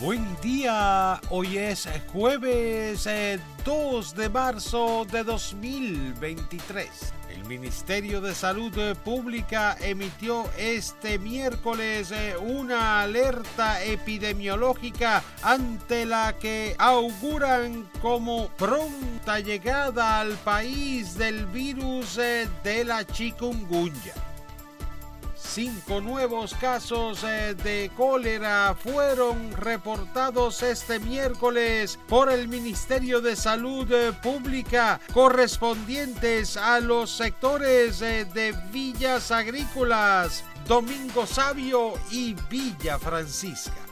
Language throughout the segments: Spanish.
Buen día, hoy es jueves 2 eh, de marzo de 2023. El Ministerio de Salud Pública emitió este miércoles eh, una alerta epidemiológica ante la que auguran como pronta llegada al país del virus eh, de la chikungunya. Cinco nuevos casos eh, de cólera fueron reportados este miércoles por el Ministerio de Salud eh, Pública correspondientes a los sectores eh, de Villas Agrícolas, Domingo Sabio y Villa Francisca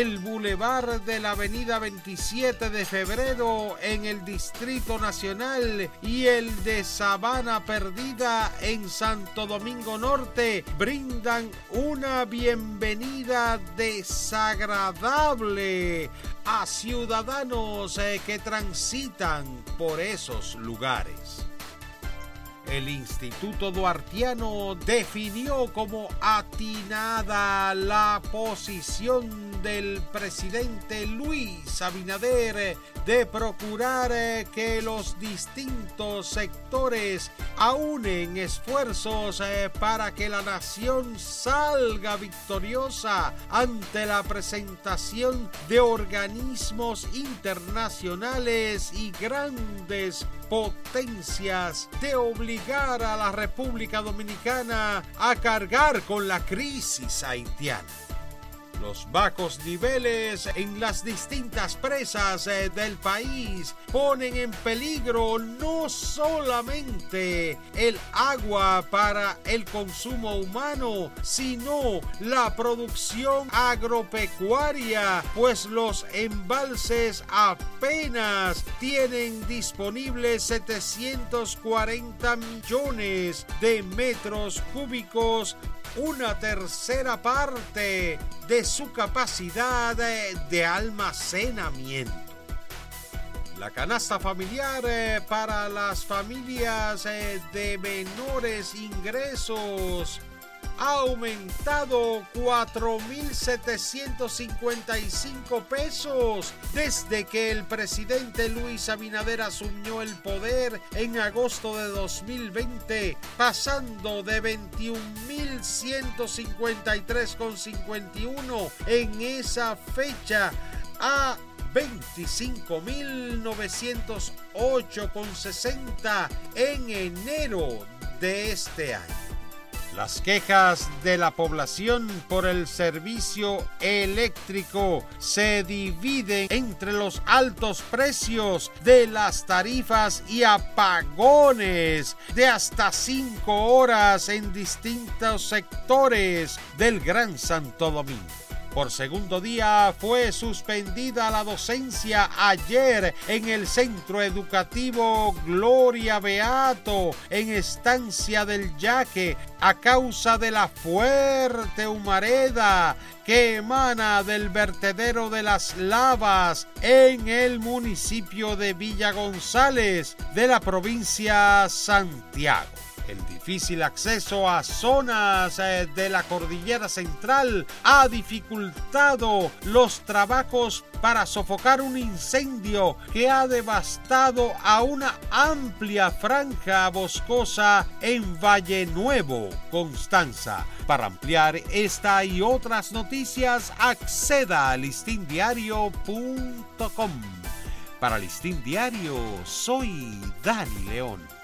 el bulevar de la avenida 27 de febrero en el Distrito Nacional y el de Sabana Perdida en Santo Domingo Norte brindan una bienvenida desagradable a ciudadanos eh, que transitan por esos lugares. El Instituto Duartiano definió como atinada la posición del presidente Luis Abinader de procurar eh, que los distintos sectores aunen esfuerzos eh, para que la nación salga victoriosa ante la presentación de organismos internacionales y grandes potencias de obligar a la República Dominicana a cargar con la crisis haitiana. Los bajos niveles en las distintas presas eh, del país ponen en peligro no solamente el agua para el consumo humano, sino la producción agropecuaria, pues los embalses apenas tienen disponibles 740 millones de metros cúbicos una tercera parte de su capacidad de almacenamiento. La canasta familiar eh, para las familias eh, de menores ingresos ha aumentado 4.755 pesos desde que el presidente Luis Abinader asumió el poder en agosto de 2020, pasando de 21.153,51 en esa fecha a 25.908,60 en enero de este año. Las quejas de la población por el servicio eléctrico se dividen entre los altos precios de las tarifas y apagones de hasta 5 horas en distintos sectores del Gran Santo Domingo. Por segundo día fue suspendida la docencia ayer en el centro educativo Gloria Beato en Estancia del Yaque a causa de la fuerte humareda que emana del vertedero de las lavas en el municipio de Villa González de la provincia Santiago. El difícil acceso a zonas eh, de la cordillera central ha dificultado los trabajos para sofocar un incendio que ha devastado a una amplia franja boscosa en Valle Nuevo, Constanza. Para ampliar esta y otras noticias, acceda a listindiario.com. Para Listín Diario, soy Dani León.